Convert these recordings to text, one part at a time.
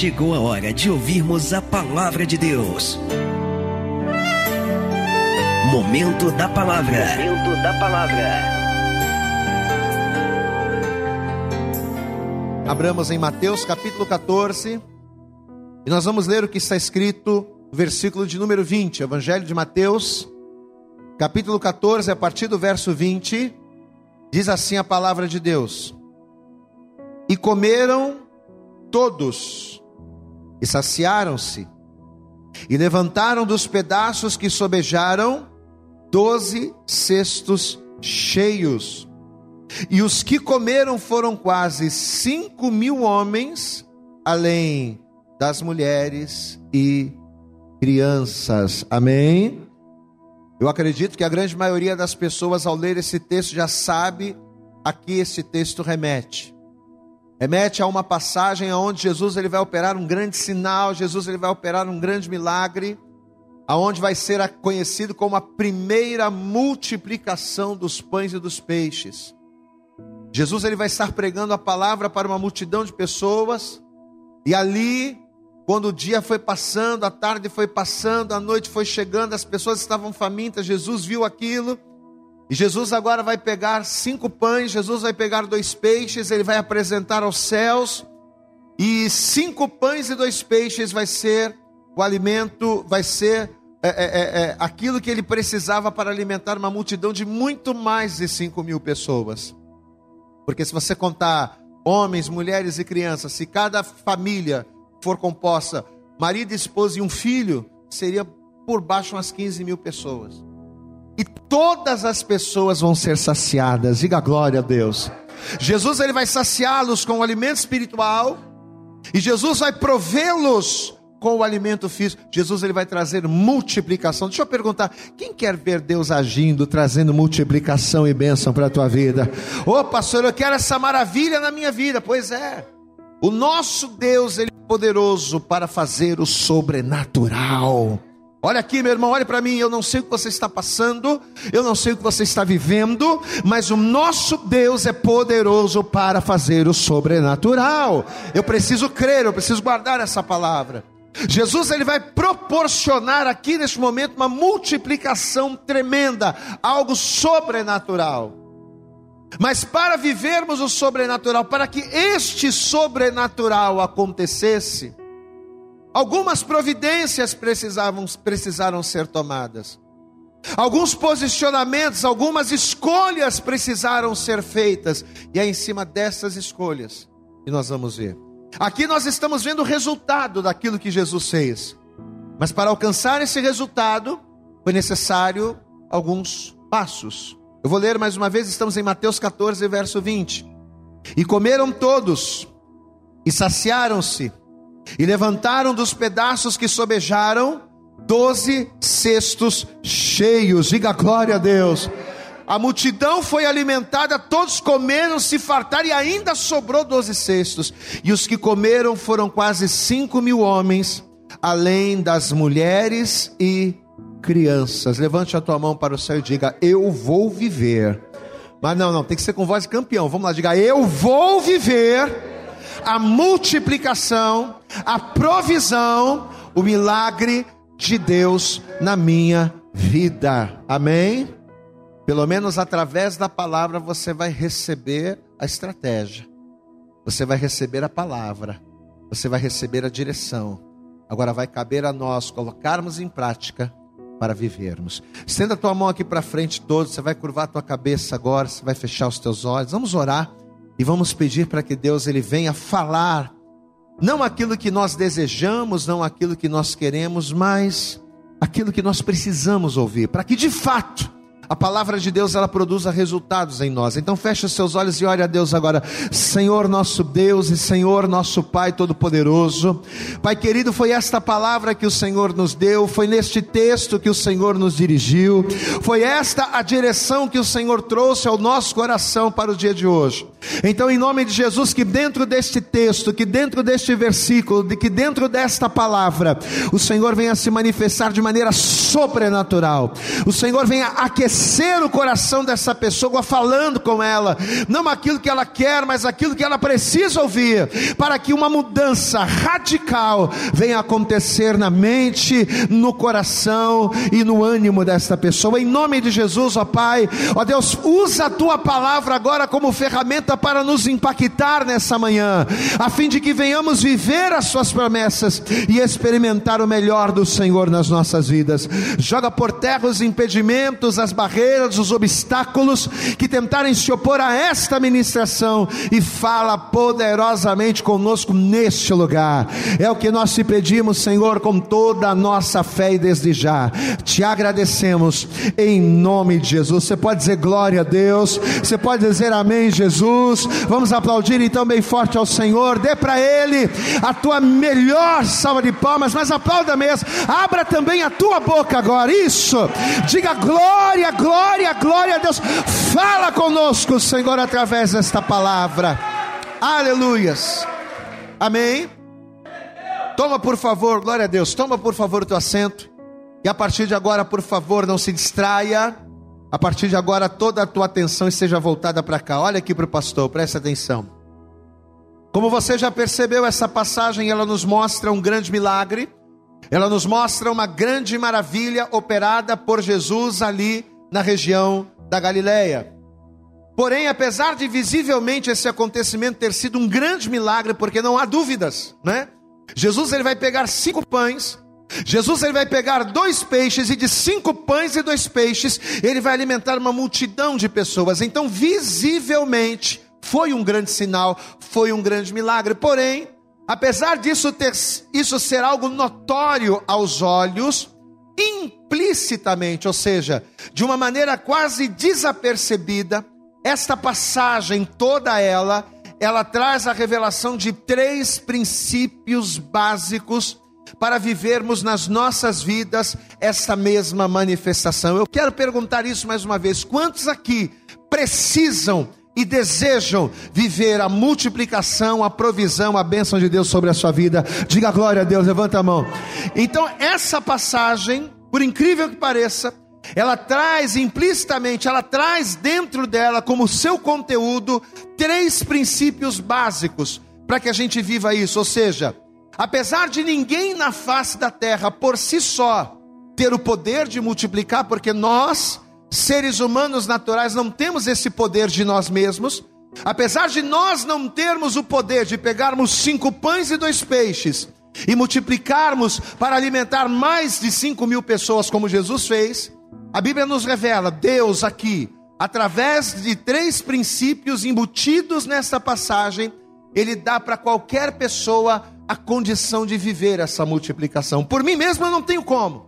chegou a hora de ouvirmos a palavra de Deus. Momento da palavra. Momento da palavra. Abramos em Mateus capítulo 14 e nós vamos ler o que está escrito no versículo de número 20, Evangelho de Mateus, capítulo 14, a partir do verso 20, diz assim a palavra de Deus: E comeram todos, e saciaram-se, e levantaram dos pedaços que sobejaram doze cestos cheios. E os que comeram foram quase cinco mil homens, além das mulheres e crianças. Amém? Eu acredito que a grande maioria das pessoas, ao ler esse texto, já sabe a que esse texto remete. Remete a uma passagem onde Jesus ele vai operar um grande sinal, Jesus ele vai operar um grande milagre, aonde vai ser conhecido como a primeira multiplicação dos pães e dos peixes. Jesus ele vai estar pregando a palavra para uma multidão de pessoas, e ali, quando o dia foi passando, a tarde foi passando, a noite foi chegando, as pessoas estavam famintas, Jesus viu aquilo, e Jesus agora vai pegar cinco pães, Jesus vai pegar dois peixes, ele vai apresentar aos céus, e cinco pães e dois peixes vai ser o alimento, vai ser é, é, é, é, aquilo que ele precisava para alimentar uma multidão de muito mais de cinco mil pessoas. Porque se você contar homens, mulheres e crianças, se cada família for composta, marido, esposa e um filho, seria por baixo umas 15 mil pessoas e todas as pessoas vão ser saciadas. Diga glória a Deus. Jesus ele vai saciá-los com o alimento espiritual e Jesus vai provê-los com o alimento físico. Jesus ele vai trazer multiplicação. Deixa eu perguntar, quem quer ver Deus agindo, trazendo multiplicação e bênção para a tua vida? Ô oh, pastor, eu quero essa maravilha na minha vida. Pois é. O nosso Deus ele é poderoso para fazer o sobrenatural. Olha aqui, meu irmão, olha para mim. Eu não sei o que você está passando, eu não sei o que você está vivendo, mas o nosso Deus é poderoso para fazer o sobrenatural. Eu preciso crer, eu preciso guardar essa palavra. Jesus ele vai proporcionar aqui neste momento uma multiplicação tremenda, algo sobrenatural. Mas para vivermos o sobrenatural, para que este sobrenatural acontecesse, Algumas providências precisavam, precisaram ser tomadas. Alguns posicionamentos, algumas escolhas precisaram ser feitas. E é em cima dessas escolhas que nós vamos ver. Aqui nós estamos vendo o resultado daquilo que Jesus fez. Mas para alcançar esse resultado, foi necessário alguns passos. Eu vou ler mais uma vez, estamos em Mateus 14, verso 20. E comeram todos, e saciaram-se, e levantaram dos pedaços que sobejaram doze cestos cheios. Diga glória a Deus. A multidão foi alimentada, todos comeram, se fartaram e ainda sobrou doze cestos. E os que comeram foram quase cinco mil homens, além das mulheres e crianças. Levante a tua mão para o céu e diga: Eu vou viver. Mas não, não, tem que ser com voz de campeão. Vamos lá, diga: Eu vou viver a multiplicação, a provisão, o milagre de Deus na minha vida. Amém? Pelo menos através da palavra você vai receber a estratégia. Você vai receber a palavra. Você vai receber a direção. Agora vai caber a nós colocarmos em prática para vivermos. Estenda a tua mão aqui para frente todos, você vai curvar a tua cabeça agora, você vai fechar os teus olhos. Vamos orar. E vamos pedir para que Deus ele venha falar não aquilo que nós desejamos, não aquilo que nós queremos, mas aquilo que nós precisamos ouvir, para que de fato a palavra de Deus ela produza resultados em nós. Então feche os seus olhos e ore a Deus agora. Senhor nosso Deus e Senhor nosso Pai todo-poderoso. Pai querido, foi esta palavra que o Senhor nos deu, foi neste texto que o Senhor nos dirigiu, foi esta a direção que o Senhor trouxe ao nosso coração para o dia de hoje. Então, em nome de Jesus, que dentro deste texto, que dentro deste versículo, de que dentro desta palavra, o Senhor venha se manifestar de maneira sobrenatural. O Senhor venha aquecer o coração dessa pessoa falando com ela, não aquilo que ela quer, mas aquilo que ela precisa ouvir, para que uma mudança radical venha acontecer na mente, no coração e no ânimo desta pessoa. Em nome de Jesus, ó Pai, ó Deus, usa a tua palavra agora como ferramenta para nos impactar nessa manhã, a fim de que venhamos viver as Suas promessas e experimentar o melhor do Senhor nas nossas vidas. Joga por terra os impedimentos, as barreiras, os obstáculos que tentarem se opor a esta ministração e fala poderosamente conosco neste lugar. É o que nós te pedimos, Senhor, com toda a nossa fé e desde já. Te agradecemos em nome de Jesus. Você pode dizer glória a Deus, você pode dizer amém, Jesus. Jesus. Vamos aplaudir então bem forte ao Senhor. Dê para Ele a tua melhor salva de palmas, mas aplauda mesmo. Abra também a tua boca agora. Isso. Diga glória, glória, glória a Deus. Fala conosco, Senhor, através desta palavra. Aleluias. Amém. Toma por favor, glória a Deus. Toma por favor o teu assento. E a partir de agora, por favor, não se distraia. A partir de agora, toda a tua atenção esteja voltada para cá. Olha aqui para o pastor, presta atenção. Como você já percebeu, essa passagem ela nos mostra um grande milagre, ela nos mostra uma grande maravilha operada por Jesus ali na região da Galileia. Porém, apesar de visivelmente esse acontecimento ter sido um grande milagre, porque não há dúvidas, né? Jesus ele vai pegar cinco pães, Jesus ele vai pegar dois peixes e de cinco pães e dois peixes ele vai alimentar uma multidão de pessoas. Então, visivelmente, foi um grande sinal, foi um grande milagre. Porém, apesar disso ter, isso ser algo notório aos olhos, implicitamente, ou seja, de uma maneira quase desapercebida, esta passagem toda ela, ela traz a revelação de três princípios básicos para vivermos nas nossas vidas essa mesma manifestação. Eu quero perguntar isso mais uma vez: quantos aqui precisam e desejam viver a multiplicação, a provisão, a bênção de Deus sobre a sua vida? Diga glória a Deus, levanta a mão. Então, essa passagem, por incrível que pareça, ela traz implicitamente, ela traz dentro dela, como seu conteúdo, três princípios básicos para que a gente viva isso, ou seja, Apesar de ninguém na face da terra por si só ter o poder de multiplicar, porque nós, seres humanos naturais, não temos esse poder de nós mesmos, apesar de nós não termos o poder de pegarmos cinco pães e dois peixes e multiplicarmos para alimentar mais de cinco mil pessoas, como Jesus fez, a Bíblia nos revela, Deus aqui, através de três princípios embutidos nessa passagem, Ele dá para qualquer pessoa a condição de viver essa multiplicação. Por mim mesmo eu não tenho como.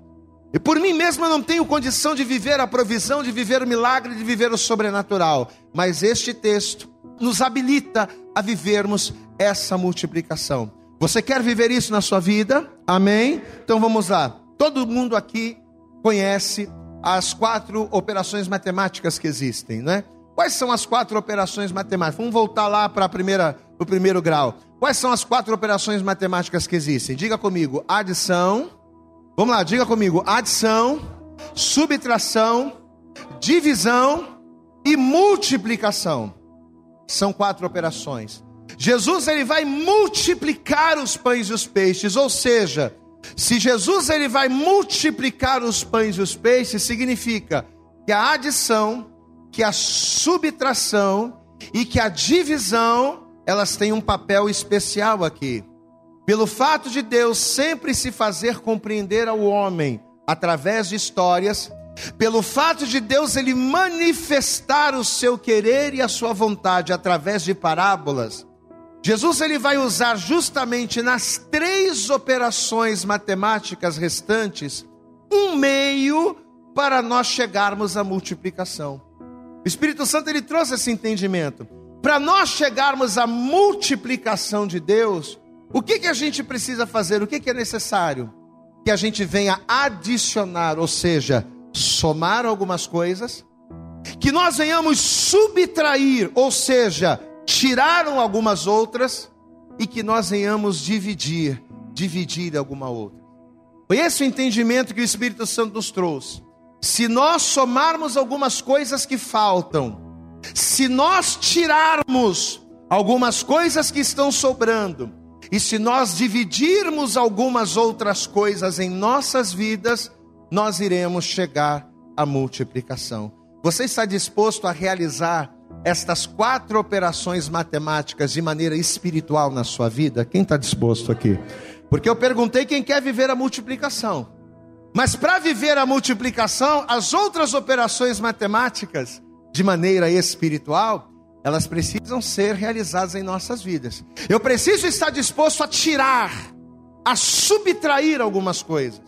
E por mim mesmo eu não tenho condição de viver a provisão, de viver o milagre, de viver o sobrenatural. Mas este texto nos habilita a vivermos essa multiplicação. Você quer viver isso na sua vida? Amém? Então vamos lá. Todo mundo aqui conhece as quatro operações matemáticas que existem, né? Quais são as quatro operações matemáticas? Vamos voltar lá para a primeira, o primeiro grau. Quais são as quatro operações matemáticas que existem? Diga comigo: adição. Vamos lá, diga comigo: adição, subtração, divisão e multiplicação. São quatro operações. Jesus ele vai multiplicar os pães e os peixes, ou seja, se Jesus ele vai multiplicar os pães e os peixes, significa que a adição, que a subtração e que a divisão elas têm um papel especial aqui. Pelo fato de Deus sempre se fazer compreender ao homem através de histórias, pelo fato de Deus ele manifestar o seu querer e a sua vontade através de parábolas, Jesus ele vai usar justamente nas três operações matemáticas restantes um meio para nós chegarmos à multiplicação. O Espírito Santo ele trouxe esse entendimento. Para nós chegarmos à multiplicação de Deus, o que, que a gente precisa fazer? O que, que é necessário? Que a gente venha adicionar, ou seja, somar algumas coisas, que nós venhamos subtrair, ou seja, tiraram algumas outras e que nós venhamos dividir, dividir alguma outra. Foi esse o entendimento que o Espírito Santo nos trouxe. Se nós somarmos algumas coisas que faltam, se nós tirarmos algumas coisas que estão sobrando, e se nós dividirmos algumas outras coisas em nossas vidas, nós iremos chegar à multiplicação. Você está disposto a realizar estas quatro operações matemáticas de maneira espiritual na sua vida? Quem está disposto aqui? Porque eu perguntei quem quer viver a multiplicação. Mas para viver a multiplicação, as outras operações matemáticas, de maneira espiritual, elas precisam ser realizadas em nossas vidas. Eu preciso estar disposto a tirar, a subtrair algumas coisas.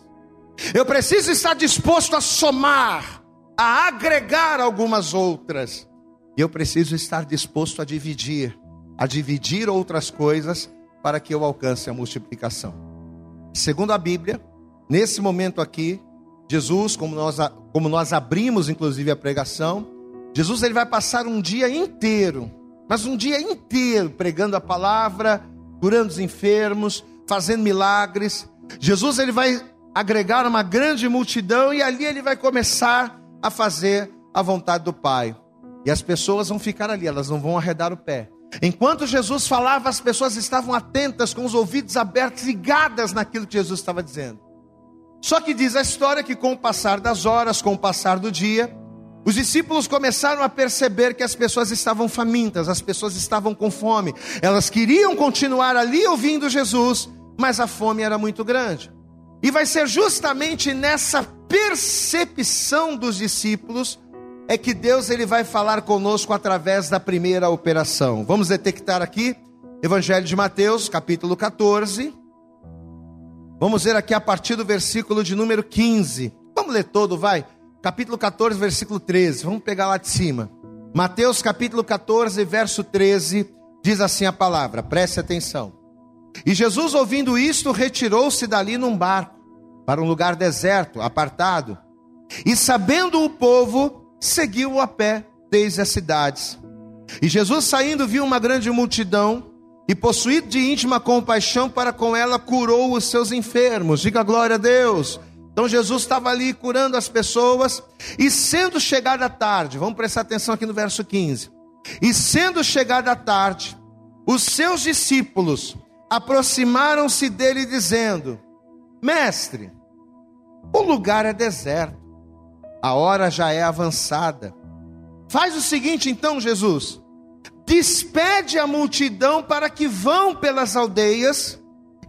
Eu preciso estar disposto a somar, a agregar algumas outras. E eu preciso estar disposto a dividir, a dividir outras coisas para que eu alcance a multiplicação. Segundo a Bíblia, nesse momento aqui, Jesus, como nós, como nós abrimos inclusive a pregação, Jesus ele vai passar um dia inteiro, mas um dia inteiro pregando a palavra, curando os enfermos, fazendo milagres. Jesus ele vai agregar uma grande multidão e ali ele vai começar a fazer a vontade do Pai. E as pessoas vão ficar ali, elas não vão arredar o pé. Enquanto Jesus falava, as pessoas estavam atentas, com os ouvidos abertos, ligadas naquilo que Jesus estava dizendo. Só que diz a história que com o passar das horas, com o passar do dia, os discípulos começaram a perceber que as pessoas estavam famintas, as pessoas estavam com fome. Elas queriam continuar ali ouvindo Jesus, mas a fome era muito grande. E vai ser justamente nessa percepção dos discípulos é que Deus ele vai falar conosco através da primeira operação. Vamos detectar aqui Evangelho de Mateus, capítulo 14. Vamos ver aqui a partir do versículo de número 15. Vamos ler todo, vai capítulo 14, versículo 13. Vamos pegar lá de cima. Mateus capítulo 14, verso 13, diz assim a palavra, preste atenção. E Jesus, ouvindo isto, retirou-se dali num barco, para um lugar deserto, apartado. E sabendo o povo, seguiu-o a pé desde as cidades. E Jesus, saindo, viu uma grande multidão, e possuído de íntima compaixão para com ela, curou os seus enfermos. Diga glória a Deus. Então Jesus estava ali curando as pessoas, e sendo chegada a tarde, vamos prestar atenção aqui no verso 15. E sendo chegada a tarde, os seus discípulos aproximaram-se dele, dizendo: Mestre, o lugar é deserto, a hora já é avançada. Faz o seguinte, então, Jesus: despede a multidão para que vão pelas aldeias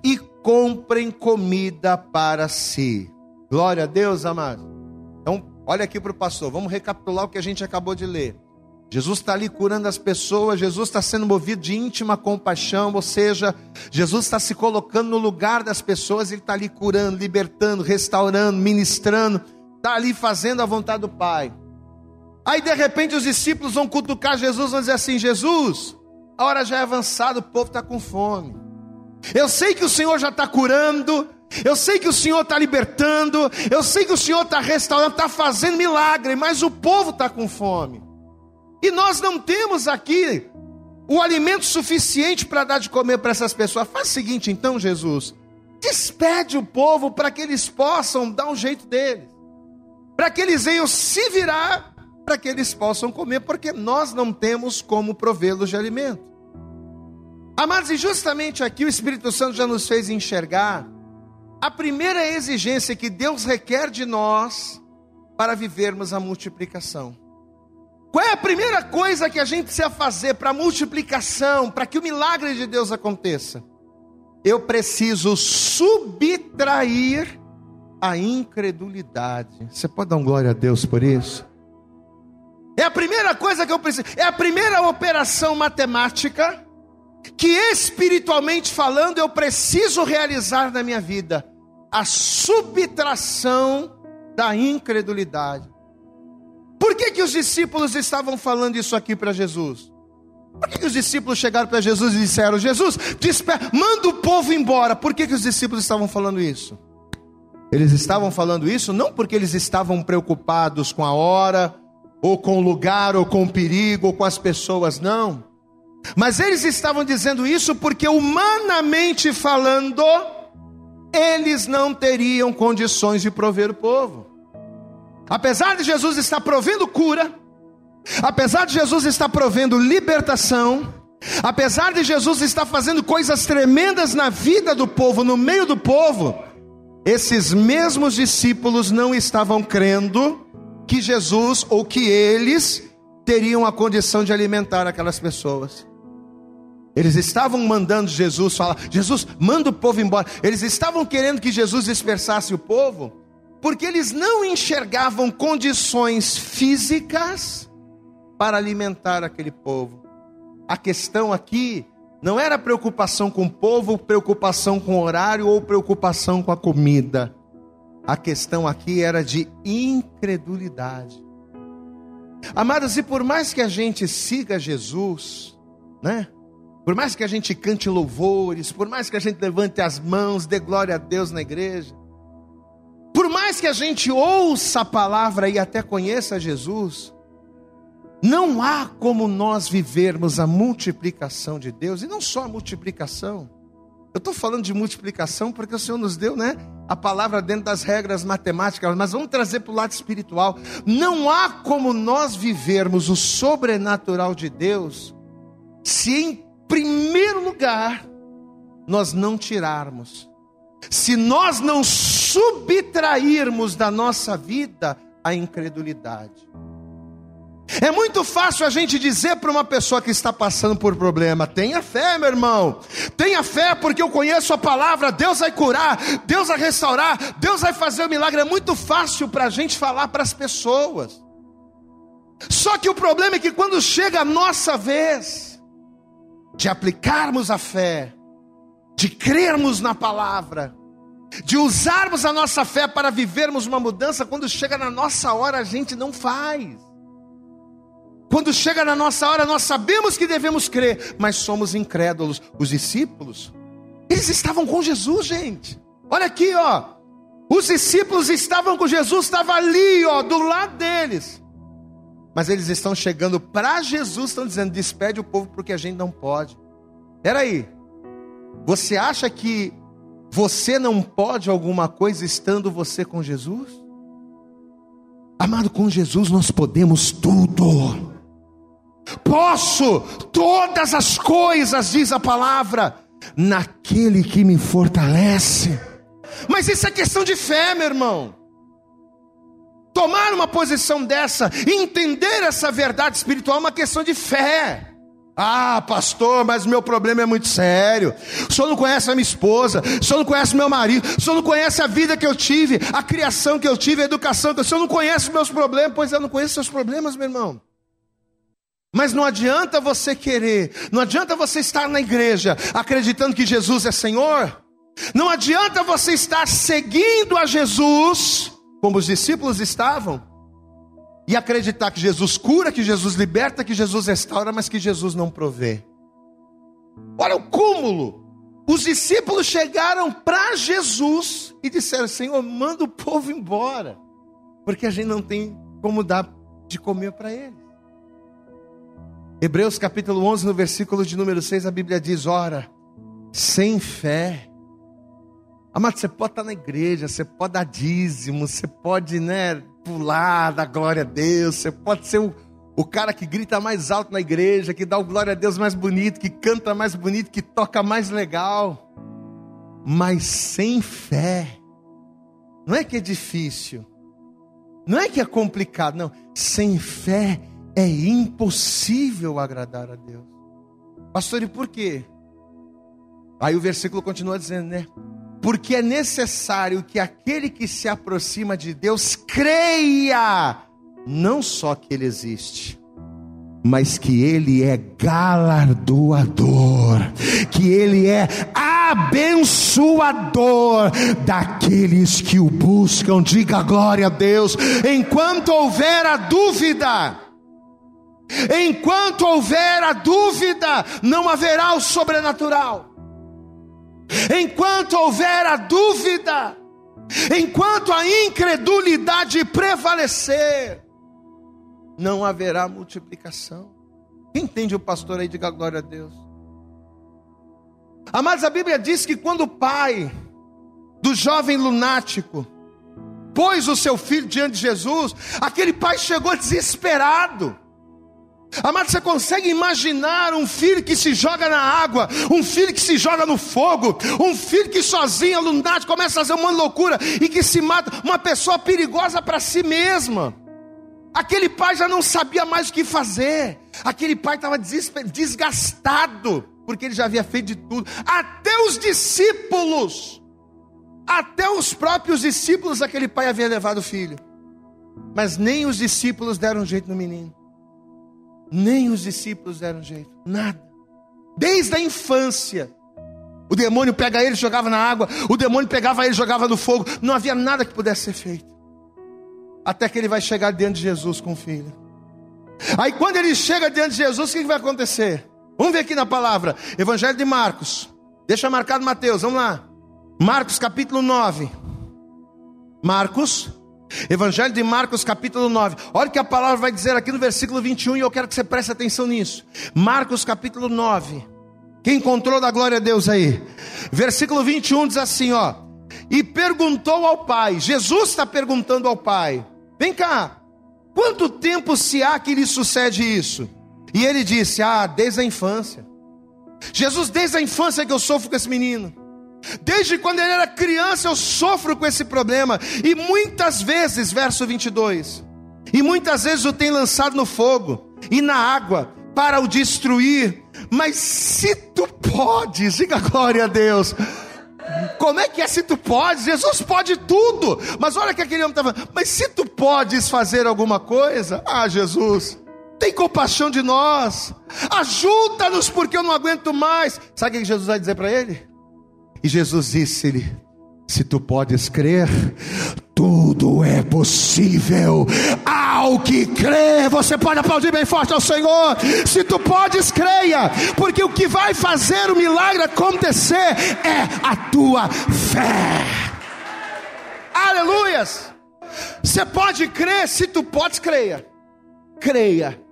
e comprem comida para si. Glória a Deus, amado. Então, olha aqui para o pastor, vamos recapitular o que a gente acabou de ler. Jesus está ali curando as pessoas, Jesus está sendo movido de íntima compaixão, ou seja, Jesus está se colocando no lugar das pessoas, ele está ali curando, libertando, restaurando, ministrando, está ali fazendo a vontade do Pai. Aí de repente os discípulos vão cutucar Jesus, vão dizer assim: Jesus, a hora já é avançada, o povo está com fome. Eu sei que o Senhor já está curando, eu sei que o Senhor está libertando, eu sei que o Senhor está restaurando, está fazendo milagre, mas o povo está com fome. E nós não temos aqui o alimento suficiente para dar de comer para essas pessoas. Faz o seguinte, então, Jesus, despede o povo para que eles possam dar um jeito deles, para que eles venham se virar, para que eles possam comer, porque nós não temos como provê-los de alimento. Amados, e justamente aqui o Espírito Santo já nos fez enxergar a primeira exigência que Deus requer de nós para vivermos a multiplicação. Qual é a primeira coisa que a gente precisa fazer para a multiplicação, para que o milagre de Deus aconteça? Eu preciso subtrair a incredulidade. Você pode dar um glória a Deus por isso? É a primeira coisa que eu preciso, é a primeira operação matemática que espiritualmente falando eu preciso realizar na minha vida a subtração da incredulidade. Por que, que os discípulos estavam falando isso aqui para Jesus? Por que, que os discípulos chegaram para Jesus e disseram: Jesus, manda o povo embora? Por que, que os discípulos estavam falando isso? Eles estavam falando isso não porque eles estavam preocupados com a hora, ou com o lugar, ou com o perigo, ou com as pessoas, não Mas eles estavam dizendo isso porque, humanamente falando, eles não teriam condições de prover o povo. Apesar de Jesus estar provendo cura, apesar de Jesus estar provendo libertação, apesar de Jesus estar fazendo coisas tremendas na vida do povo, no meio do povo, esses mesmos discípulos não estavam crendo que Jesus ou que eles teriam a condição de alimentar aquelas pessoas. Eles estavam mandando Jesus falar: Jesus, manda o povo embora. Eles estavam querendo que Jesus dispersasse o povo, porque eles não enxergavam condições físicas para alimentar aquele povo. A questão aqui não era preocupação com o povo, preocupação com o horário ou preocupação com a comida. A questão aqui era de incredulidade. Amados, e por mais que a gente siga Jesus, né? Por mais que a gente cante louvores, por mais que a gente levante as mãos, dê glória a Deus na igreja, por mais que a gente ouça a palavra e até conheça Jesus, não há como nós vivermos a multiplicação de Deus, e não só a multiplicação. Eu estou falando de multiplicação porque o Senhor nos deu, né? A palavra dentro das regras matemáticas, mas vamos trazer para o lado espiritual. Não há como nós vivermos o sobrenatural de Deus se em primeiro lugar, nós não tirarmos, se nós não subtrairmos da nossa vida a incredulidade. É muito fácil a gente dizer para uma pessoa que está passando por problema: tenha fé, meu irmão, tenha fé, porque eu conheço a palavra, Deus vai curar, Deus vai restaurar, Deus vai fazer o um milagre. É muito fácil para a gente falar para as pessoas. Só que o problema é que quando chega a nossa vez, de aplicarmos a fé, de crermos na palavra, de usarmos a nossa fé para vivermos uma mudança, quando chega na nossa hora a gente não faz. Quando chega na nossa hora, nós sabemos que devemos crer, mas somos incrédulos. Os discípulos, eles estavam com Jesus, gente. Olha aqui, ó. Os discípulos estavam com Jesus, estava ali, ó, do lado deles. Mas eles estão chegando para Jesus, estão dizendo: despede o povo porque a gente não pode. Peraí, você acha que você não pode alguma coisa estando você com Jesus? Amado, com Jesus nós podemos tudo. Posso todas as coisas, diz a palavra, naquele que me fortalece. Mas isso é questão de fé, meu irmão tomar uma posição dessa, entender essa verdade espiritual, é uma questão de fé. Ah, pastor, mas meu problema é muito sério. O senhor não conhece a minha esposa, o senhor não conhece meu marido, o senhor não conhece a vida que eu tive, a criação que eu tive, a educação que eu, o senhor não conhece meus problemas, pois eu não conheço seus problemas, meu irmão. Mas não adianta você querer, não adianta você estar na igreja acreditando que Jesus é Senhor, não adianta você estar seguindo a Jesus como os discípulos estavam, e acreditar que Jesus cura, que Jesus liberta, que Jesus restaura, mas que Jesus não provê. Olha o cúmulo. Os discípulos chegaram para Jesus e disseram: Senhor, manda o povo embora, porque a gente não tem como dar de comer para eles. Hebreus capítulo 11, no versículo de número 6, a Bíblia diz: Ora, sem fé Amado, você pode estar na igreja, você pode dar dízimo, você pode, né, pular, dar glória a Deus, você pode ser o, o cara que grita mais alto na igreja, que dá o glória a Deus mais bonito, que canta mais bonito, que toca mais legal. Mas sem fé, não é que é difícil, não é que é complicado, não. Sem fé é impossível agradar a Deus. Pastor, e por quê? Aí o versículo continua dizendo, né? Porque é necessário que aquele que se aproxima de Deus creia, não só que Ele existe, mas que Ele é galardoador, que Ele é abençoador daqueles que o buscam. Diga glória a Deus. Enquanto houver a dúvida, enquanto houver a dúvida, não haverá o sobrenatural. Enquanto houver a dúvida, enquanto a incredulidade prevalecer, não haverá multiplicação. Entende o pastor aí, diga glória a Deus. Amados, a Bíblia diz que quando o pai do jovem lunático pôs o seu filho diante de Jesus, aquele pai chegou desesperado. Amado, você consegue imaginar um filho que se joga na água, um filho que se joga no fogo, um filho que sozinho, lunático, começa a fazer uma loucura e que se mata, uma pessoa perigosa para si mesma. Aquele pai já não sabia mais o que fazer, aquele pai estava desgastado, porque ele já havia feito de tudo, até os discípulos, até os próprios discípulos daquele pai havia levado o filho, mas nem os discípulos deram jeito no menino. Nem os discípulos deram jeito, nada. Desde a infância. O demônio pega ele, jogava na água, o demônio pegava ele, jogava no fogo. Não havia nada que pudesse ser feito. Até que ele vai chegar diante de Jesus com o filho. Aí quando ele chega diante de Jesus, o que vai acontecer? Vamos ver aqui na palavra, Evangelho de Marcos. Deixa marcado Mateus, vamos lá. Marcos capítulo 9. Marcos Evangelho de Marcos, capítulo 9. Olha o que a palavra vai dizer aqui no versículo 21 e eu quero que você preste atenção nisso. Marcos, capítulo 9. Quem encontrou da glória a Deus aí? Versículo 21 diz assim: ó. E perguntou ao pai, Jesus está perguntando ao pai: Vem cá, quanto tempo se há que lhe sucede isso? E ele disse: Ah, desde a infância. Jesus, desde a infância que eu sofro com esse menino. Desde quando ele era criança, eu sofro com esse problema. E muitas vezes, verso 22, e muitas vezes o tem lançado no fogo e na água para o destruir. Mas se tu podes, diga glória a Deus. Como é que é se tu podes? Jesus pode tudo. Mas olha que aquele homem estava. Mas se tu podes fazer alguma coisa, ah, Jesus, tem compaixão de nós. Ajuda-nos porque eu não aguento mais. Sabe o que Jesus vai dizer para ele? E Jesus disse-lhe: Se tu podes crer, tudo é possível ao que crê. Você pode aplaudir bem forte ao Senhor. Se tu podes, creia, porque o que vai fazer o milagre acontecer é a tua fé. Aleluias! Você pode crer, se tu podes, creia. Creia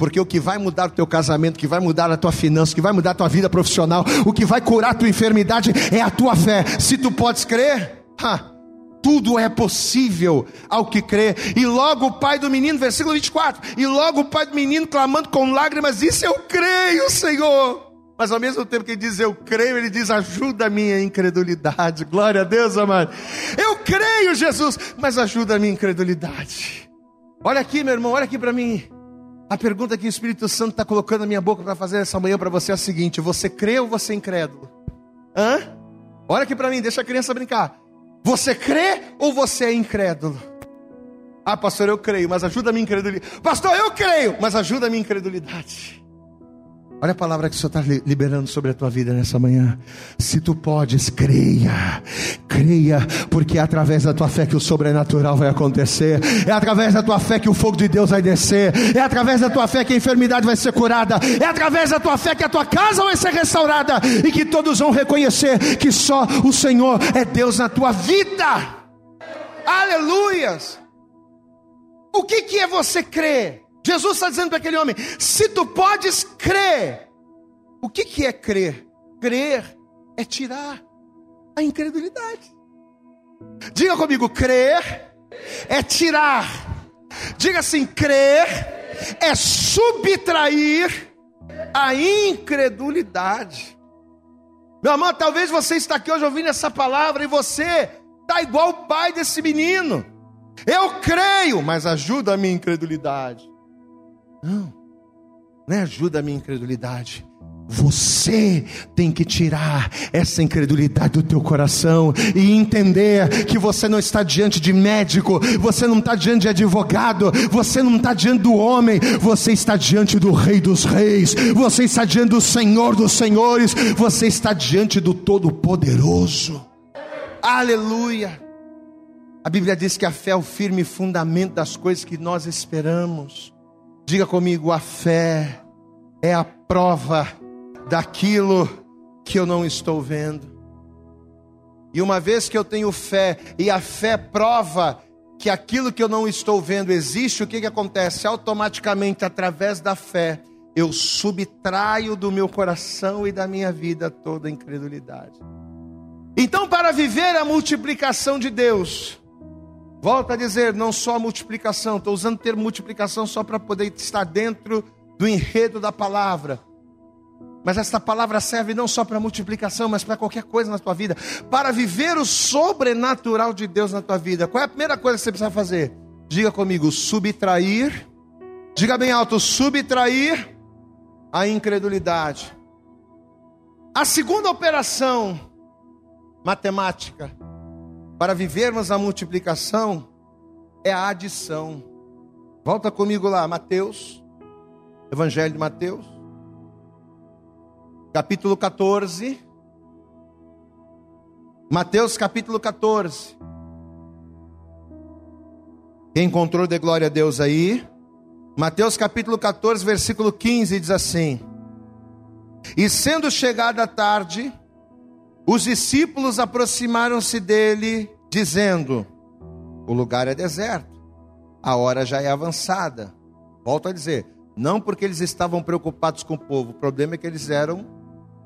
porque o que vai mudar o teu casamento, o que vai mudar a tua finança, o que vai mudar a tua vida profissional, o que vai curar a tua enfermidade é a tua fé. Se tu podes crer, ha, tudo é possível ao que crê. E logo o pai do menino, versículo 24, e logo o pai do menino clamando com lágrimas, disse: Eu creio, Senhor. Mas ao mesmo tempo que ele diz eu creio, ele diz ajuda a minha incredulidade. Glória a Deus, amado. Eu creio, Jesus, mas ajuda a minha incredulidade. Olha aqui, meu irmão, olha aqui para mim. A pergunta que o Espírito Santo está colocando na minha boca para fazer essa manhã para você é a seguinte: você crê ou você é incrédulo? Hã? Olha aqui para mim, deixa a criança brincar. Você crê ou você é incrédulo? Ah, pastor, eu creio, mas ajuda a minha incredulidade. Pastor, eu creio, mas ajuda a minha incredulidade. Olha a palavra que o Senhor está liberando sobre a tua vida nessa manhã. Se tu podes, creia. Creia, porque é através da tua fé que o sobrenatural vai acontecer. É através da tua fé que o fogo de Deus vai descer. É através da tua fé que a enfermidade vai ser curada. É através da tua fé que a tua casa vai ser restaurada. E que todos vão reconhecer que só o Senhor é Deus na tua vida. Aleluias. O que, que é você crer? Jesus está dizendo para aquele homem: se tu podes crer, o que, que é crer? Crer é tirar a incredulidade. Diga comigo: crer é tirar. Diga assim: crer é subtrair a incredulidade. Meu amor, talvez você está aqui hoje ouvindo essa palavra e você está igual o pai desse menino. Eu creio, mas ajuda a minha incredulidade. Não, não é ajuda a minha incredulidade. Você tem que tirar essa incredulidade do teu coração e entender que você não está diante de médico, você não está diante de advogado, você não está diante do homem, você está diante do Rei dos Reis, você está diante do Senhor dos Senhores, você está diante do Todo-Poderoso. Aleluia! A Bíblia diz que a fé é o firme fundamento das coisas que nós esperamos. Diga comigo, a fé é a prova daquilo que eu não estou vendo. E uma vez que eu tenho fé, e a fé prova que aquilo que eu não estou vendo existe, o que, que acontece? Automaticamente, através da fé, eu subtraio do meu coração e da minha vida toda a incredulidade. Então, para viver a multiplicação de Deus, volta a dizer, não só a multiplicação, estou usando o termo multiplicação só para poder estar dentro do enredo da palavra. Mas esta palavra serve não só para multiplicação, mas para qualquer coisa na tua vida. Para viver o sobrenatural de Deus na tua vida. Qual é a primeira coisa que você precisa fazer? Diga comigo, subtrair. Diga bem alto, subtrair a incredulidade. A segunda operação matemática para vivermos a multiplicação é a adição. Volta comigo lá, Mateus, Evangelho de Mateus, capítulo 14. Mateus capítulo 14. Quem encontrou de glória a Deus aí? Mateus capítulo 14, versículo 15 diz assim: E sendo chegada a tarde, os discípulos aproximaram-se dele, dizendo: O lugar é deserto, a hora já é avançada. Volto a dizer, não porque eles estavam preocupados com o povo, o problema é que eles eram,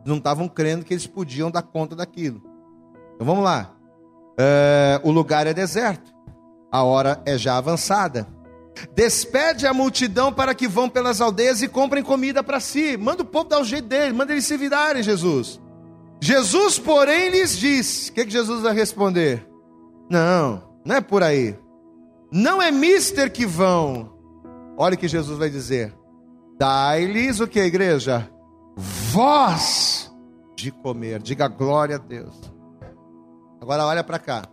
não estavam crendo que eles podiam dar conta daquilo. Então vamos lá. É, o lugar é deserto, a hora é já avançada. Despede a multidão para que vão pelas aldeias e comprem comida para si. Manda o povo dar o jeito dele, manda eles se virarem, Jesus. Jesus, porém, lhes diz: O que, que Jesus vai responder? Não, não é por aí. Não é mister que vão. Olha o que Jesus vai dizer: Dai-lhes o que, igreja? Voz de comer. Diga glória a Deus. Agora olha para cá.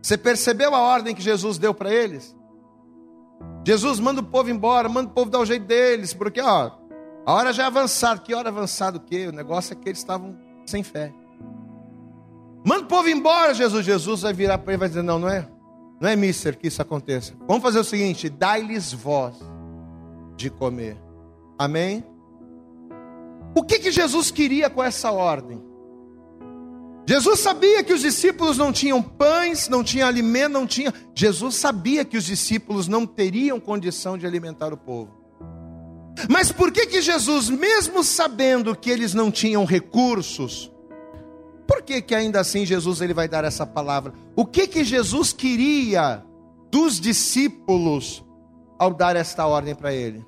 Você percebeu a ordem que Jesus deu para eles? Jesus manda o povo embora, manda o povo dar o jeito deles, porque ó, a hora já é avançada. Que hora avançada o quê? O negócio é que eles estavam sem fé. Manda o povo embora, Jesus. Jesus vai virar para ele e vai dizer: Não, não é, não é mister que isso aconteça. Vamos fazer o seguinte: dai-lhes voz de comer. Amém? O que, que Jesus queria com essa ordem? Jesus sabia que os discípulos não tinham pães, não tinham alimento, não tinha. Jesus sabia que os discípulos não teriam condição de alimentar o povo. Mas por que que Jesus, mesmo sabendo que eles não tinham recursos, por que que ainda assim Jesus ele vai dar essa palavra? O que que Jesus queria dos discípulos ao dar esta ordem para ele?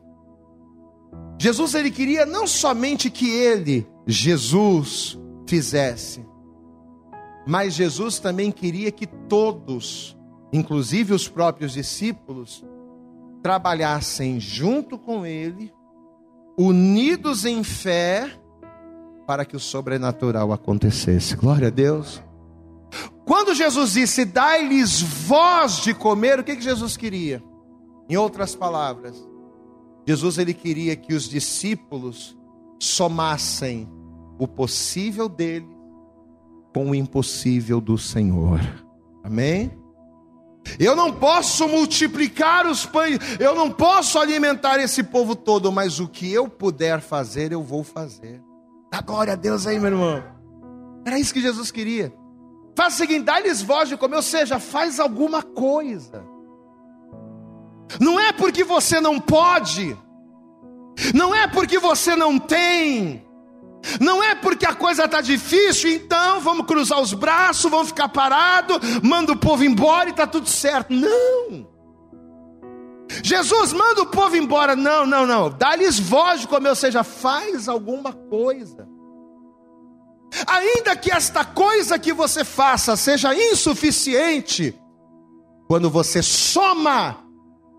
Jesus ele queria não somente que ele, Jesus, fizesse, mas Jesus também queria que todos, inclusive os próprios discípulos, trabalhassem junto com ele, unidos em fé, para que o sobrenatural acontecesse. Glória a Deus. Quando Jesus disse, dai-lhes voz de comer, o que, que Jesus queria? Em outras palavras, Jesus ele queria que os discípulos somassem o possível dele com o impossível do Senhor. Amém? Eu não posso multiplicar os pães, eu não posso alimentar esse povo todo, mas o que eu puder fazer, eu vou fazer. Dá glória a Deus aí, meu irmão. Era isso que Jesus queria. Faz o seguinte, dá-lhes voz de comer, ou seja, faz alguma coisa. Não é porque você não pode, não é porque você não tem, não é porque a coisa está difícil, então vamos cruzar os braços, vamos ficar parado, manda o povo embora e está tudo certo. Não. Jesus manda o povo embora. Não, não, não. Dá-lhes voz de comer, ou seja, faz alguma coisa. Ainda que esta coisa que você faça seja insuficiente, quando você soma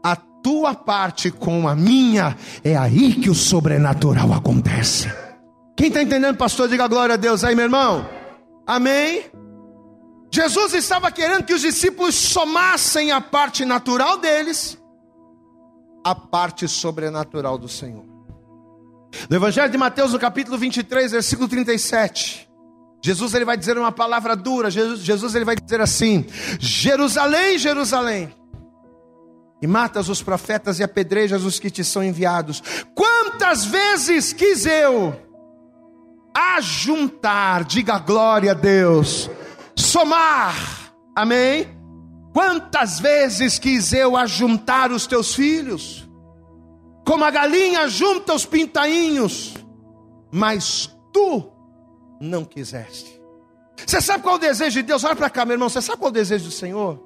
a tua parte com a minha, é aí que o sobrenatural acontece. Quem está entendendo, pastor, diga glória a Deus aí, meu irmão. Amém? Jesus estava querendo que os discípulos somassem a parte natural deles, a parte sobrenatural do Senhor. No Evangelho de Mateus, no capítulo 23, versículo 37, Jesus ele vai dizer uma palavra dura. Jesus, Jesus ele vai dizer assim: Jerusalém, Jerusalém, e matas os profetas e apedrejas os que te são enviados. Quantas vezes quis eu ajuntar, diga glória a Deus, somar, amém? Quantas vezes quis eu ajuntar os teus filhos? como a galinha junta os pintainhos, mas tu não quiseste. Você sabe qual é o desejo de Deus? Olha para cá, meu irmão. Você sabe qual é o desejo do Senhor?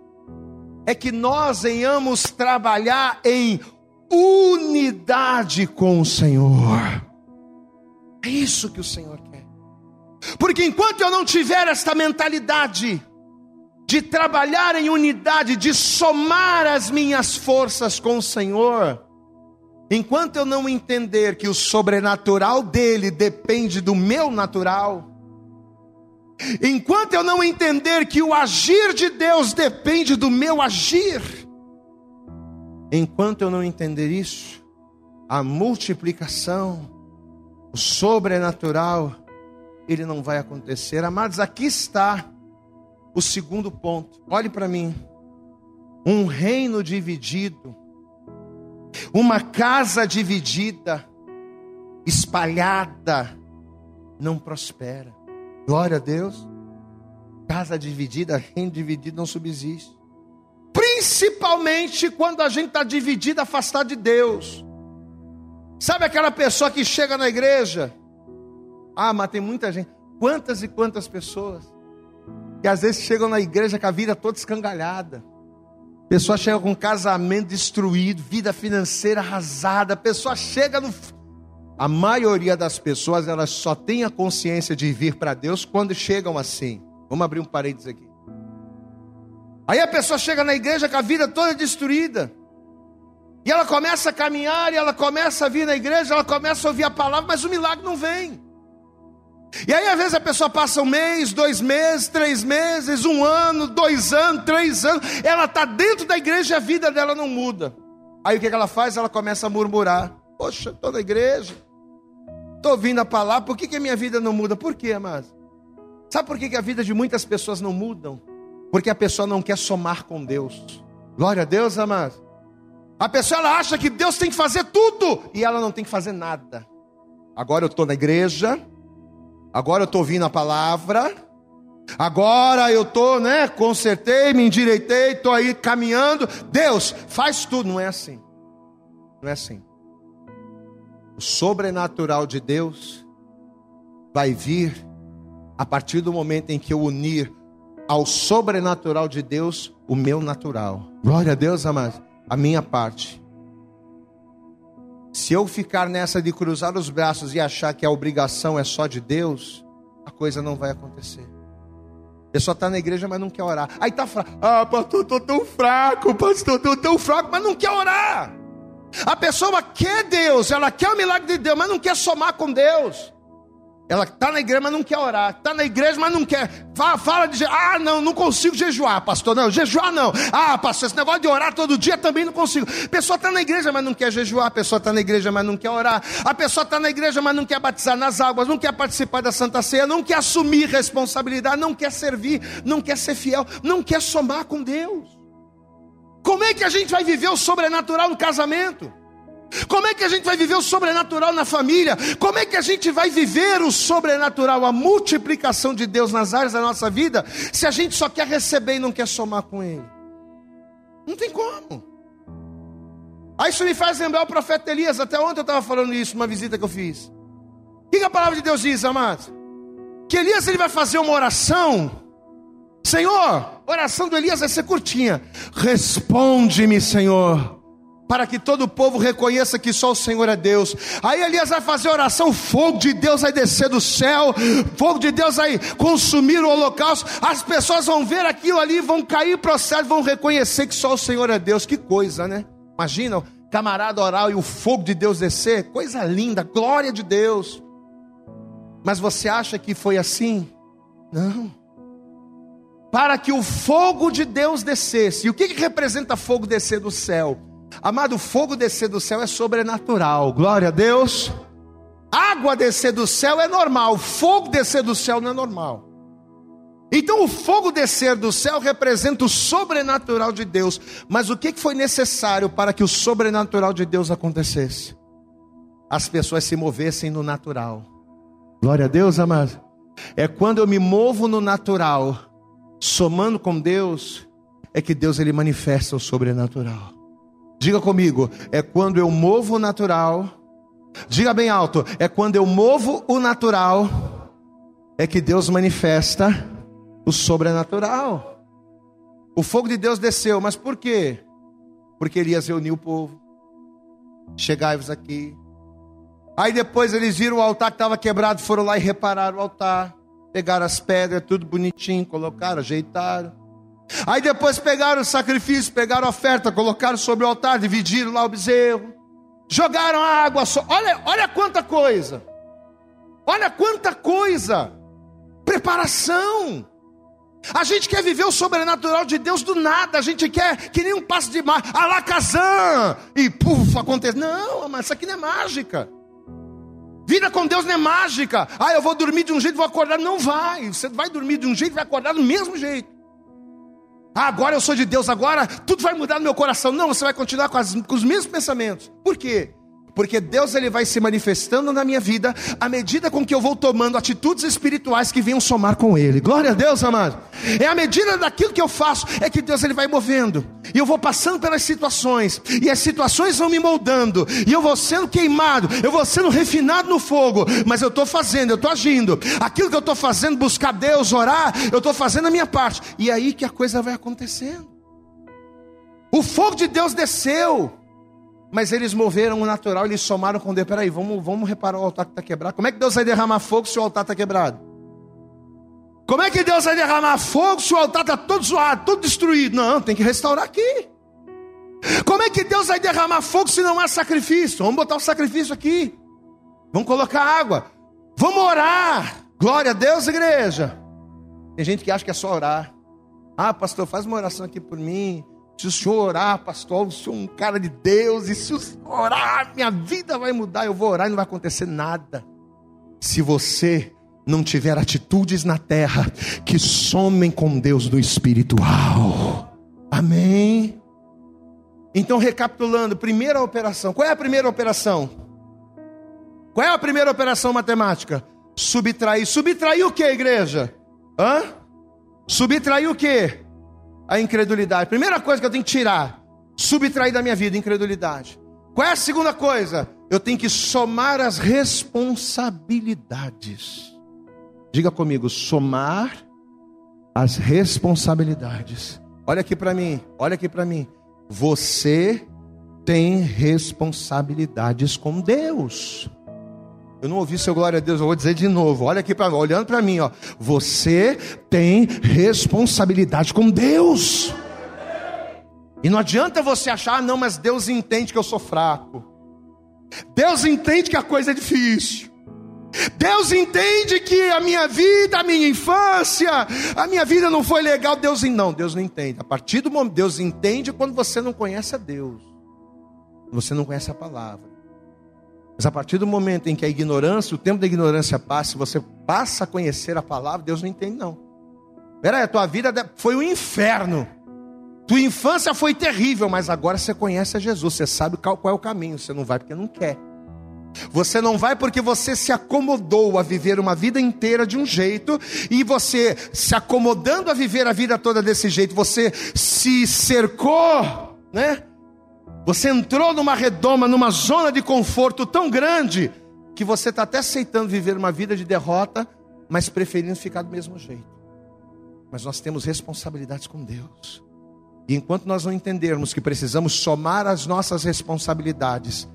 É que nós venhamos trabalhar em unidade com o Senhor. É isso que o Senhor quer. Porque enquanto eu não tiver esta mentalidade de trabalhar em unidade, de somar as minhas forças com o Senhor, enquanto eu não entender que o sobrenatural dele depende do meu natural, enquanto eu não entender que o agir de Deus depende do meu agir, enquanto eu não entender isso, a multiplicação, o sobrenatural, ele não vai acontecer. Amados, aqui está o segundo ponto. Olhe para mim. Um reino dividido, uma casa dividida, espalhada, não prospera. Glória a Deus. Casa dividida, reino dividido não subsiste. Principalmente quando a gente está dividido, afastado de Deus. Sabe aquela pessoa que chega na igreja? Ah, mas tem muita gente. Quantas e quantas pessoas que às vezes chegam na igreja com a vida toda escangalhada. Pessoa chega com casamento destruído, vida financeira arrasada. Pessoa chega no. A maioria das pessoas elas só tem a consciência de vir para Deus quando chegam assim. Vamos abrir um parênteses aqui. Aí a pessoa chega na igreja com a vida toda destruída. E ela começa a caminhar, e ela começa a vir na igreja, ela começa a ouvir a palavra, mas o milagre não vem. E aí, às vezes, a pessoa passa um mês, dois meses, três meses, um ano, dois anos, três anos, ela está dentro da igreja e a vida dela não muda. Aí o que ela faz? Ela começa a murmurar: Poxa, estou na igreja, estou ouvindo a palavra, por que, que a minha vida não muda? Por quê, amado? Sabe por que, que a vida de muitas pessoas não mudam? Porque a pessoa não quer somar com Deus. Glória a Deus, amado. A pessoa ela acha que Deus tem que fazer tudo e ela não tem que fazer nada. Agora eu estou na igreja, agora eu estou ouvindo a palavra, agora eu estou, né? Consertei, me endireitei, estou aí caminhando. Deus faz tudo, não é assim. Não é assim. O sobrenatural de Deus vai vir a partir do momento em que eu unir ao sobrenatural de Deus o meu natural. Glória a Deus, amados a minha parte. Se eu ficar nessa de cruzar os braços e achar que a obrigação é só de Deus, a coisa não vai acontecer. A pessoa está na igreja, mas não quer orar. Aí está fraco. Ah, pastor, estou tão fraco, pastor, estou tão fraco, mas não quer orar. A pessoa quer Deus, ela quer o milagre de Deus, mas não quer somar com Deus. Ela está na igreja, mas não quer orar. Está na igreja, mas não quer. Fala, fala de. Ah, não, não consigo jejuar, pastor. Não, jejuar não. Ah, pastor, esse negócio de orar todo dia também não consigo. A pessoa está na igreja, mas não quer jejuar. A pessoa está na igreja, mas não quer orar. A pessoa está na igreja, mas não quer batizar nas águas. Não quer participar da Santa Ceia. Não quer assumir responsabilidade. Não quer servir. Não quer ser fiel. Não quer somar com Deus. Como é que a gente vai viver o sobrenatural no casamento? Como é que a gente vai viver o sobrenatural na família? Como é que a gente vai viver o sobrenatural, a multiplicação de Deus nas áreas da nossa vida, se a gente só quer receber e não quer somar com Ele? Não tem como. Aí isso me faz lembrar o profeta Elias. Até ontem eu estava falando isso, numa visita que eu fiz. O que a palavra de Deus diz, amado? Que Elias ele vai fazer uma oração. Senhor, oração do Elias vai ser curtinha. Responde-me, Senhor para que todo o povo reconheça que só o Senhor é Deus. Aí Elias vai fazer oração, fogo de Deus vai descer do céu, fogo de Deus vai consumir o holocausto. As pessoas vão ver aquilo ali, vão cair processo, vão reconhecer que só o Senhor é Deus. Que coisa, né? Imagina, camarada orar e o fogo de Deus descer, coisa linda, glória de Deus. Mas você acha que foi assim? Não. Para que o fogo de Deus descesse. E o que, que representa fogo descer do céu? Amado, o fogo descer do céu é sobrenatural. Glória a Deus. Água descer do céu é normal, fogo descer do céu não é normal. Então o fogo descer do céu representa o sobrenatural de Deus. Mas o que foi necessário para que o sobrenatural de Deus acontecesse? As pessoas se movessem no natural. Glória a Deus, amado. É quando eu me movo no natural, somando com Deus, é que Deus ele manifesta o sobrenatural. Diga comigo, é quando eu movo o natural. Diga bem alto, é quando eu movo o natural, é que Deus manifesta o sobrenatural. O fogo de Deus desceu, mas por quê? Porque Elias reuniu o povo. Chegai-vos aqui. Aí depois eles viram o altar que estava quebrado, foram lá e repararam o altar. Pegaram as pedras, tudo bonitinho, colocaram, ajeitaram. Aí depois pegaram o sacrifício, pegaram a oferta, colocaram sobre o altar, dividiram lá o bezerro. Jogaram água. So... Olha, olha quanta coisa. Olha quanta coisa. Preparação. A gente quer viver o sobrenatural de Deus do nada. A gente quer que nem um passo de mar, alakazam, e puf, acontece. Não, mas isso aqui não é mágica. Vida com Deus não é mágica. Ah, eu vou dormir de um jeito, vou acordar. Não vai. Você vai dormir de um jeito, vai acordar do mesmo jeito. Ah, agora eu sou de Deus, agora tudo vai mudar no meu coração. Não, você vai continuar com, as, com os mesmos pensamentos. Por quê? Porque Deus ele vai se manifestando na minha vida à medida com que eu vou tomando atitudes espirituais que venham somar com Ele. Glória a Deus, amado. É à medida daquilo que eu faço é que Deus ele vai movendo. E eu vou passando pelas situações e as situações vão me moldando e eu vou sendo queimado, eu vou sendo refinado no fogo. Mas eu estou fazendo, eu estou agindo. Aquilo que eu estou fazendo, buscar Deus, orar, eu estou fazendo a minha parte. E é aí que a coisa vai acontecendo. O fogo de Deus desceu. Mas eles moveram o natural, eles somaram com Deus. Peraí, vamos, vamos reparar o altar que está quebrado. Como é que Deus vai derramar fogo se o altar está quebrado? Como é que Deus vai derramar fogo se o altar está todo zoado, todo destruído? Não, tem que restaurar aqui. Como é que Deus vai derramar fogo se não há sacrifício? Vamos botar o sacrifício aqui. Vamos colocar água. Vamos orar. Glória a Deus, igreja. Tem gente que acha que é só orar. Ah, pastor, faz uma oração aqui por mim. Se o senhor orar, pastor, eu sou um cara de Deus, e se o senhor orar, minha vida vai mudar, eu vou orar e não vai acontecer nada. Se você não tiver atitudes na terra que somem com Deus do espiritual. Amém. Então, recapitulando, primeira operação. Qual é a primeira operação? Qual é a primeira operação matemática? Subtrair. Subtrair o que, igreja? Hã? Subtrair o que? A incredulidade. Primeira coisa que eu tenho que tirar, subtrair da minha vida, incredulidade. Qual é a segunda coisa? Eu tenho que somar as responsabilidades. Diga comigo, somar as responsabilidades. Olha aqui para mim, olha aqui para mim. Você tem responsabilidades com Deus. Eu não ouvi seu glória a Deus, eu vou dizer de novo. Olha aqui para olhando para mim, ó. Você tem responsabilidade com Deus. E não adianta você achar, ah, não, mas Deus entende que eu sou fraco. Deus entende que a coisa é difícil. Deus entende que a minha vida, a minha infância, a minha vida não foi legal. Deus não, Deus não entende. A partir do momento, Deus entende quando você não conhece a Deus. Você não conhece a palavra. Mas a partir do momento em que a ignorância, o tempo da ignorância passa, você passa a conhecer a palavra, Deus não entende, não. Peraí, a tua vida foi um inferno. Tua infância foi terrível, mas agora você conhece a Jesus, você sabe qual, qual é o caminho, você não vai porque não quer. Você não vai porque você se acomodou a viver uma vida inteira de um jeito, e você se acomodando a viver a vida toda desse jeito, você se cercou, né? Você entrou numa redoma, numa zona de conforto tão grande, que você está até aceitando viver uma vida de derrota, mas preferindo ficar do mesmo jeito. Mas nós temos responsabilidades com Deus. E enquanto nós não entendermos que precisamos somar as nossas responsabilidades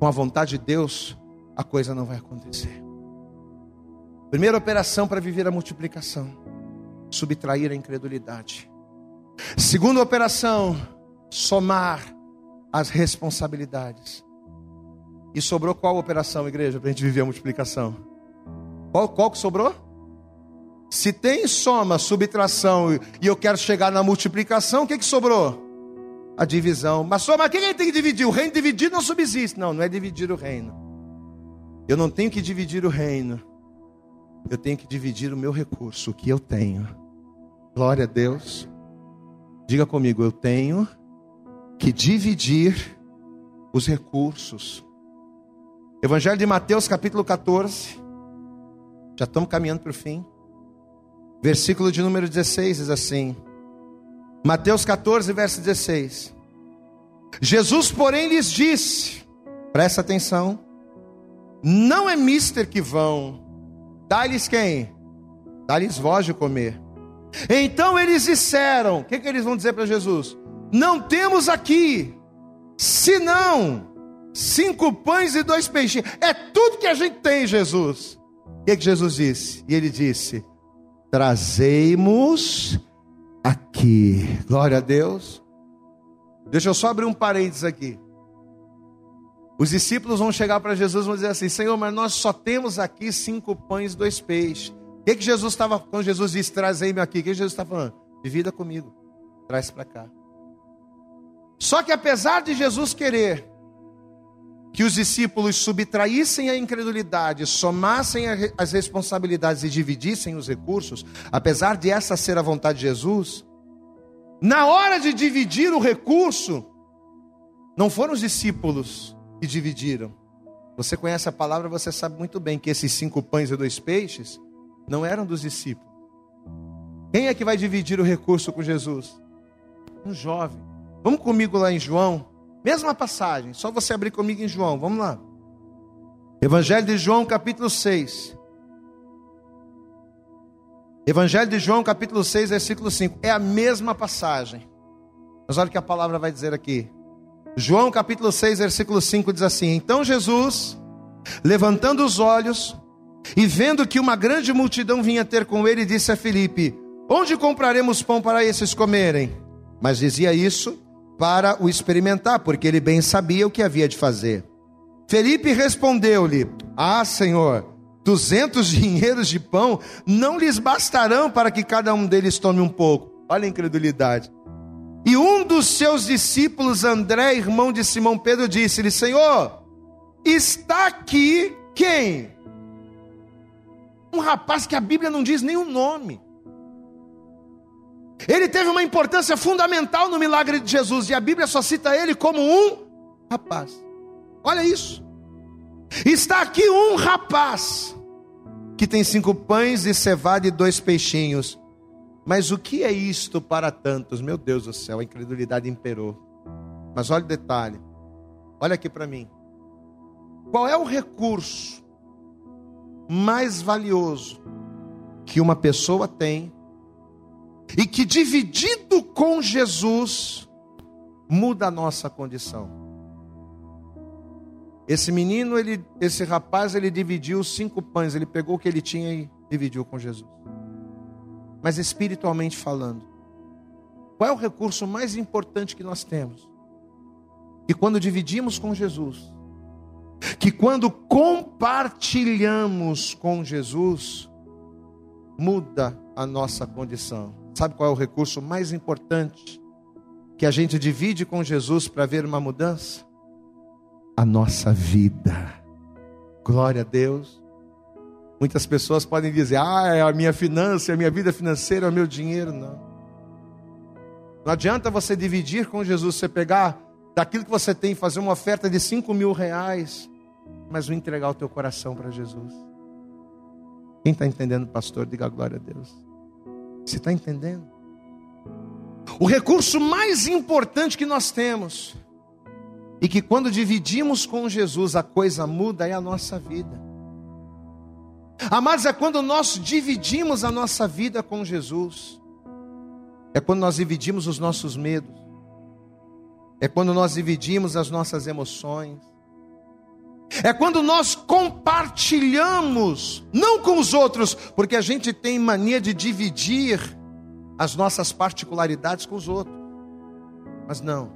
com a vontade de Deus, a coisa não vai acontecer. Primeira operação para viver a multiplicação: subtrair a incredulidade. Segunda operação: somar as responsabilidades. E sobrou qual operação, igreja, para a gente viver a multiplicação? Qual, qual que sobrou? Se tem soma, subtração e eu quero chegar na multiplicação, o que, que sobrou? A divisão. Mas soma, quem tem que dividir? O reino dividido não subsiste. Não, não é dividir o reino. Eu não tenho que dividir o reino. Eu tenho que dividir o meu recurso, o que eu tenho. Glória a Deus. Diga comigo, eu tenho que dividir os recursos. Evangelho de Mateus, capítulo 14. Já estamos caminhando para o fim. Versículo de número 16 diz assim: Mateus 14, verso 16. Jesus, porém, lhes disse: presta atenção, não é mister que vão, dá-lhes quem? Dá-lhes voz de comer. Então eles disseram: o que, que eles vão dizer para Jesus? Não temos aqui, senão cinco pães e dois peixinhos. É tudo que a gente tem, Jesus. O que, que Jesus disse? E ele disse: Trazemos aqui. Glória a Deus. Deixa eu só abrir um parênteses aqui. Os discípulos vão chegar para Jesus e vão dizer assim: Senhor, mas nós só temos aqui cinco pães e dois peixes. O que, que Jesus estava, quando Jesus disse, trazei-me aqui, o que Jesus estava falando? Divida comigo, traz para cá. Só que apesar de Jesus querer que os discípulos subtraíssem a incredulidade, somassem as responsabilidades e dividissem os recursos, apesar de essa ser a vontade de Jesus, na hora de dividir o recurso, não foram os discípulos que dividiram. Você conhece a palavra, você sabe muito bem que esses cinco pães e dois peixes não eram dos discípulos. Quem é que vai dividir o recurso com Jesus? Um jovem. Vamos comigo lá em João, mesma passagem, só você abrir comigo em João, vamos lá. Evangelho de João, capítulo 6. Evangelho de João, capítulo 6, versículo 5. É a mesma passagem. Mas olha o que a palavra vai dizer aqui. João, capítulo 6, versículo 5 diz assim: Então Jesus, levantando os olhos e vendo que uma grande multidão vinha ter com ele, disse a Filipe: Onde compraremos pão para esses comerem? Mas dizia isso para o experimentar, porque ele bem sabia o que havia de fazer. Felipe respondeu-lhe: Ah, Senhor, duzentos dinheiros de pão não lhes bastarão para que cada um deles tome um pouco. Olha a incredulidade. E um dos seus discípulos, André, irmão de Simão Pedro, disse-lhe: Senhor, está aqui quem? Um rapaz que a Bíblia não diz nem o nome. Ele teve uma importância fundamental no milagre de Jesus e a Bíblia só cita ele como um rapaz. Olha isso. Está aqui um rapaz que tem cinco pães e cevada e dois peixinhos. Mas o que é isto para tantos? Meu Deus do céu, a incredulidade imperou. Mas olha o detalhe. Olha aqui para mim. Qual é o recurso mais valioso que uma pessoa tem e que dividido com Jesus muda a nossa condição. Esse menino, ele, esse rapaz, ele dividiu cinco pães, ele pegou o que ele tinha e dividiu com Jesus. Mas espiritualmente falando, qual é o recurso mais importante que nós temos? Que quando dividimos com Jesus, que quando compartilhamos com Jesus, muda a nossa condição. Sabe qual é o recurso mais importante que a gente divide com Jesus para ver uma mudança? A nossa vida. Glória a Deus. Muitas pessoas podem dizer: ah, é a minha finança, é a minha vida financeira, é o meu dinheiro. Não. Não adianta você dividir com Jesus, você pegar daquilo que você tem, fazer uma oferta de cinco mil reais, mas não entregar o teu coração para Jesus. Quem está entendendo, pastor, diga glória a Deus. Você está entendendo? O recurso mais importante que nós temos, e que quando dividimos com Jesus a coisa muda, é a nossa vida. Amados, é quando nós dividimos a nossa vida com Jesus, é quando nós dividimos os nossos medos, é quando nós dividimos as nossas emoções, é quando nós compartilhamos, não com os outros, porque a gente tem mania de dividir as nossas particularidades com os outros. Mas não,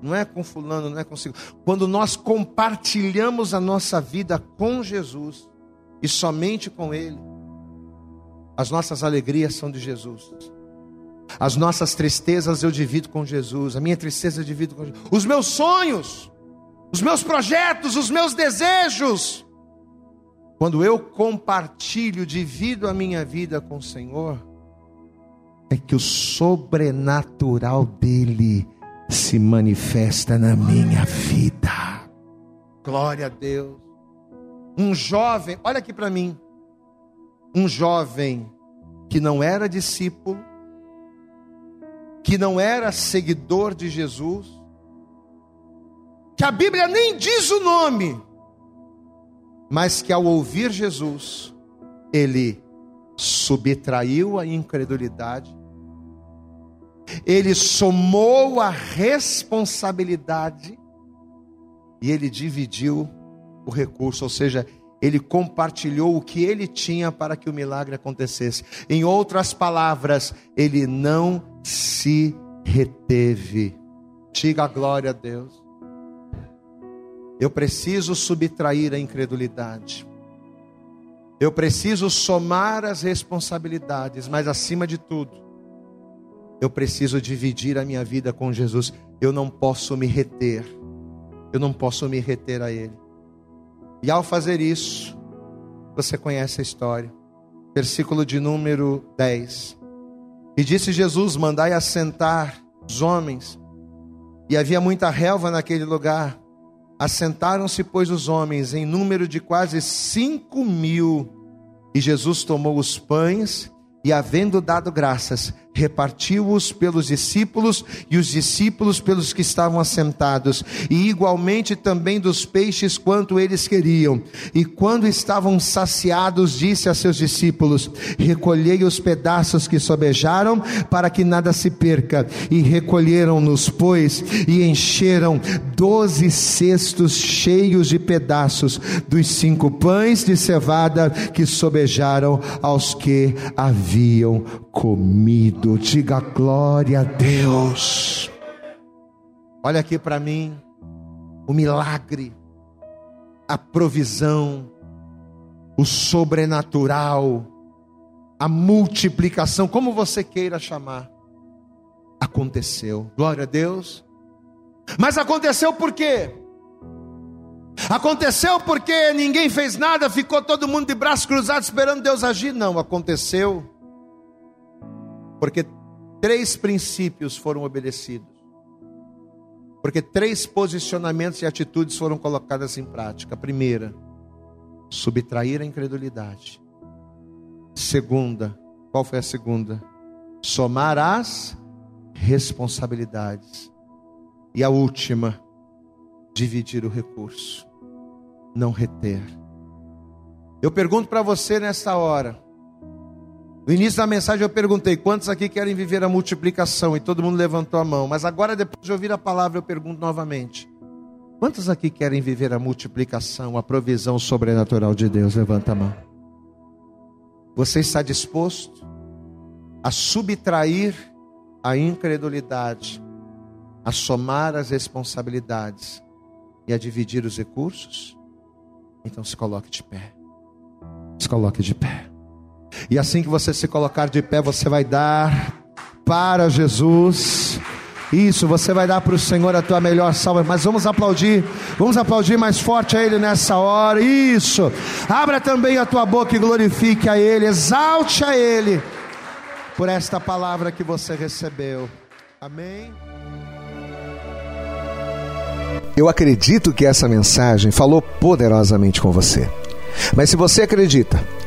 não é com fulano, não é consigo. Quando nós compartilhamos a nossa vida com Jesus e somente com Ele, as nossas alegrias são de Jesus. As nossas tristezas eu divido com Jesus, a minha tristeza eu divido com Jesus. Os meus sonhos os meus projetos, os meus desejos. Quando eu compartilho, divido a minha vida com o Senhor, é que o sobrenatural dele se manifesta na minha vida. Glória a Deus. Um jovem, olha aqui para mim. Um jovem que não era discípulo, que não era seguidor de Jesus, que a Bíblia nem diz o nome, mas que ao ouvir Jesus, ele subtraiu a incredulidade, ele somou a responsabilidade e ele dividiu o recurso, ou seja, ele compartilhou o que ele tinha para que o milagre acontecesse. Em outras palavras, ele não se reteve. Diga a glória a Deus. Eu preciso subtrair a incredulidade. Eu preciso somar as responsabilidades, mas acima de tudo, eu preciso dividir a minha vida com Jesus. Eu não posso me reter. Eu não posso me reter a Ele. E ao fazer isso, você conhece a história. Versículo de número 10. E disse Jesus: Mandai assentar os homens. E havia muita relva naquele lugar. Assentaram-se, pois, os homens, em número de quase cinco mil. E Jesus tomou os pães e, havendo dado graças, repartiu-os pelos discípulos e os discípulos pelos que estavam assentados, e igualmente também dos peixes quanto eles queriam. E quando estavam saciados, disse a seus discípulos: Recolhei os pedaços que sobejaram, para que nada se perca. E recolheram-nos, pois, e encheram doze cestos cheios de pedaços dos cinco pães de cevada que sobejaram aos que haviam comido. Diga glória a Deus. Olha aqui para mim o milagre, a provisão, o sobrenatural, a multiplicação, como você queira chamar, aconteceu. Glória a Deus. Mas aconteceu por quê? Aconteceu porque ninguém fez nada, ficou todo mundo de braços cruzados esperando Deus agir? Não, aconteceu porque três princípios foram obedecidos. Porque três posicionamentos e atitudes foram colocadas em prática. A primeira, subtrair a incredulidade. Segunda, qual foi a segunda? Somar as responsabilidades. E a última, dividir o recurso, não reter. Eu pergunto para você nesta hora: no início da mensagem eu perguntei: quantos aqui querem viver a multiplicação? E todo mundo levantou a mão. Mas agora, depois de ouvir a palavra, eu pergunto novamente: quantos aqui querem viver a multiplicação, a provisão sobrenatural de Deus? Levanta a mão. Você está disposto a subtrair a incredulidade, a somar as responsabilidades e a dividir os recursos? Então se coloque de pé. Se coloque de pé. E assim que você se colocar de pé, você vai dar para Jesus. Isso, você vai dar para o Senhor a tua melhor salva. Mas vamos aplaudir, vamos aplaudir mais forte a Ele nessa hora. Isso, abra também a tua boca e glorifique a Ele, exalte a Ele por esta palavra que você recebeu. Amém. Eu acredito que essa mensagem falou poderosamente com você. Mas se você acredita